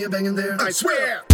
here, banging there. I swear.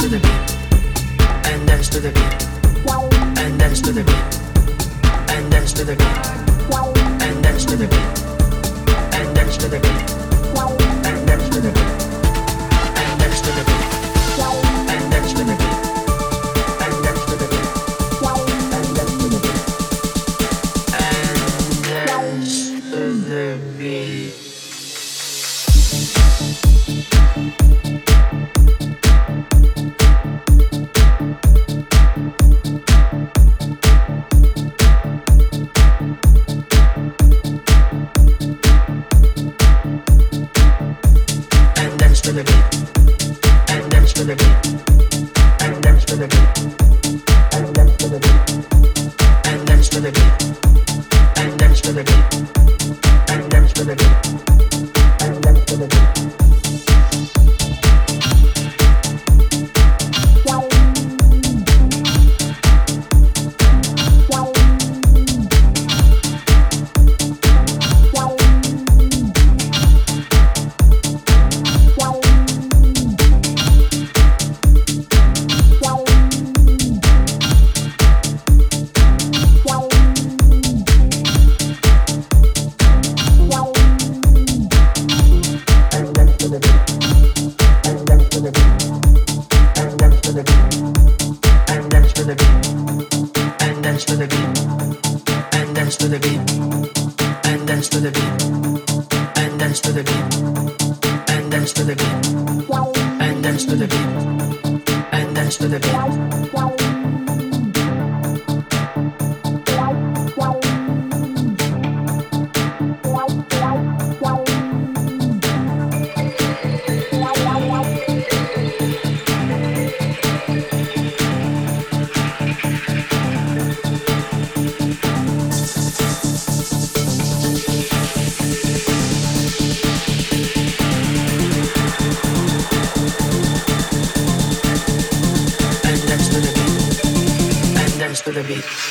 to the beat, and dance to the beat, and dance to the beat, and dance to the beat, and dance to the beat, and dance to the beat, and dance to the beat, and dance to the beat, and dance to the beat. beats.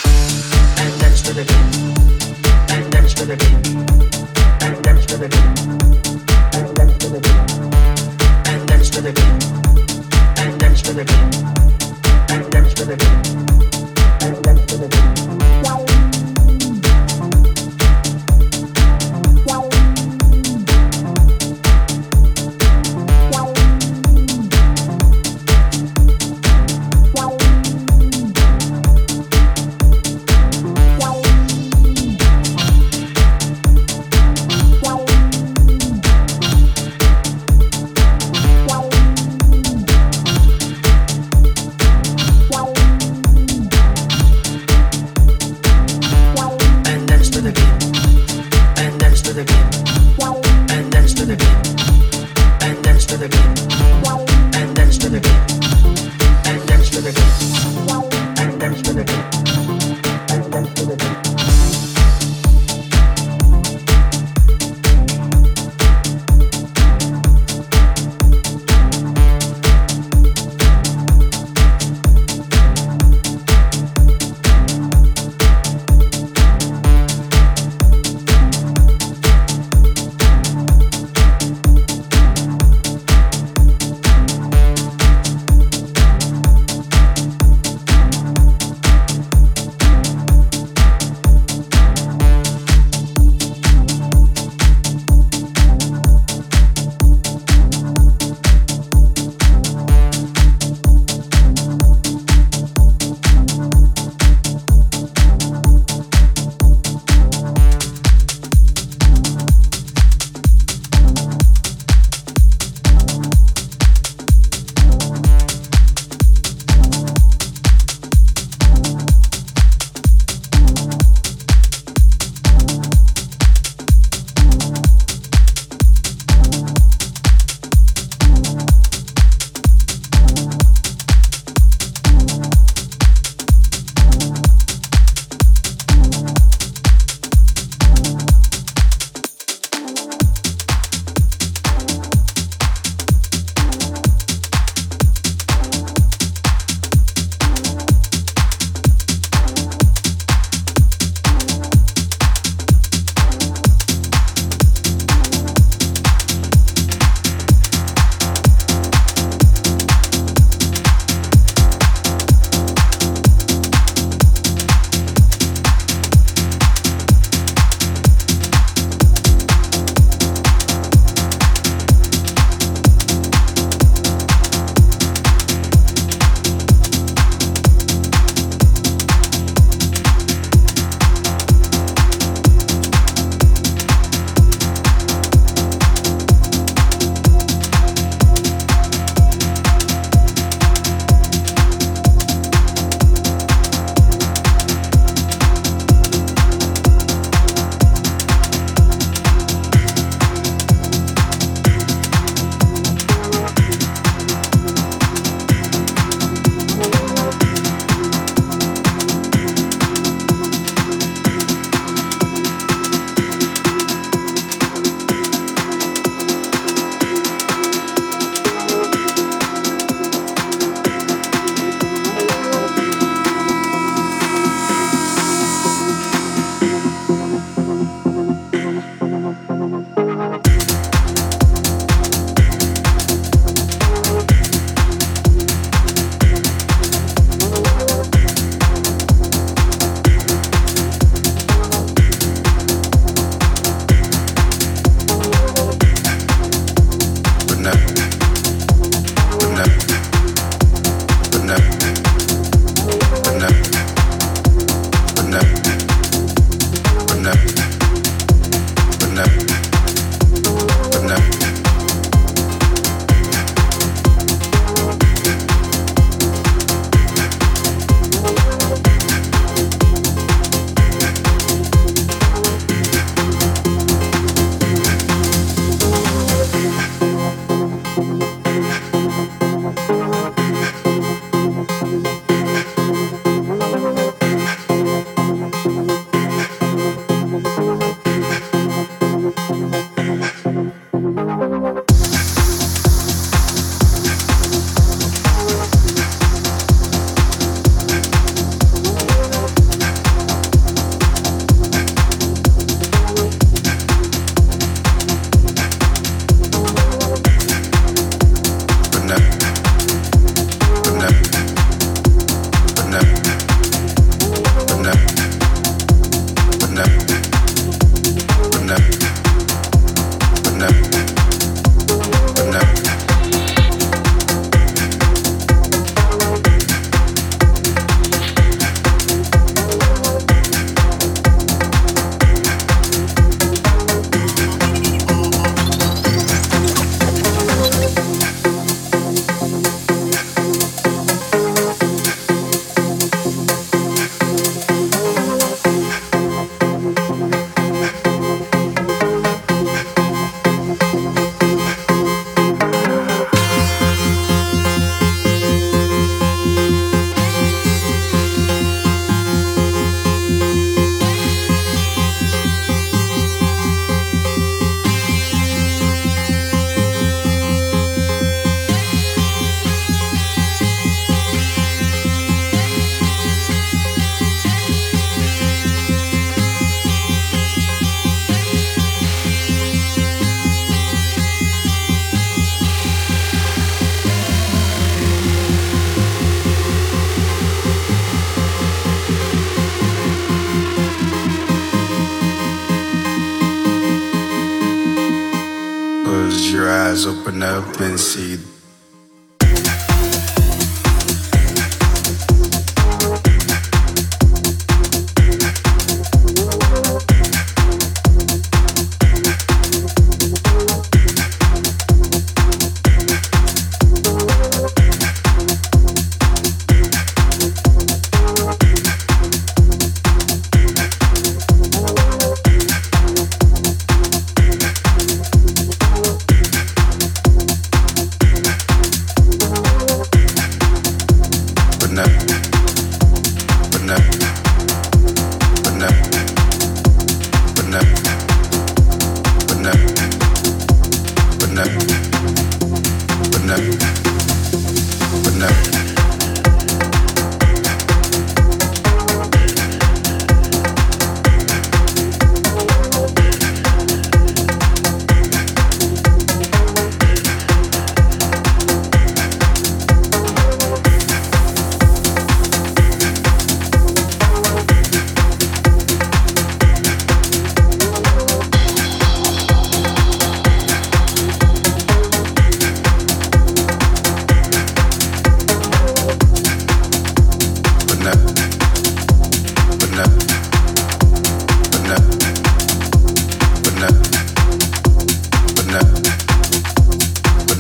Up and see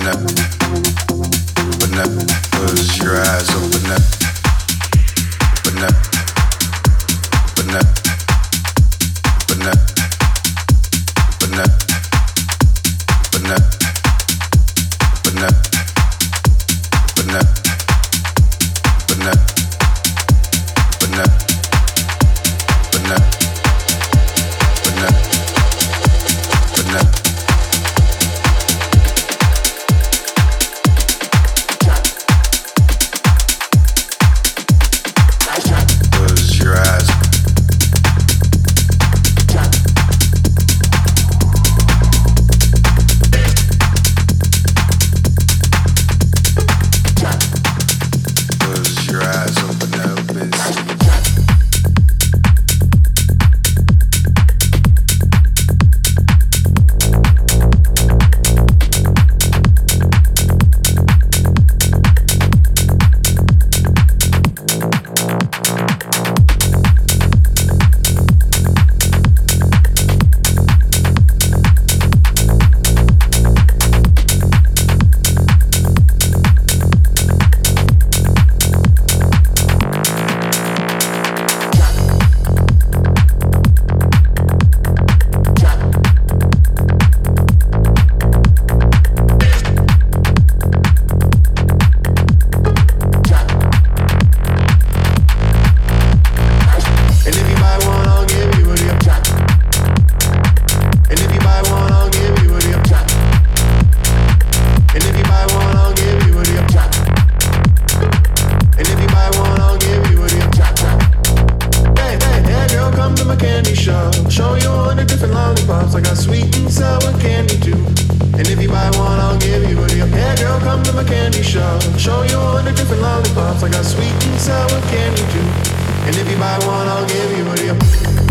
Yeah. can you do? And if you buy one, I'll give you a deal.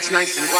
It's nice and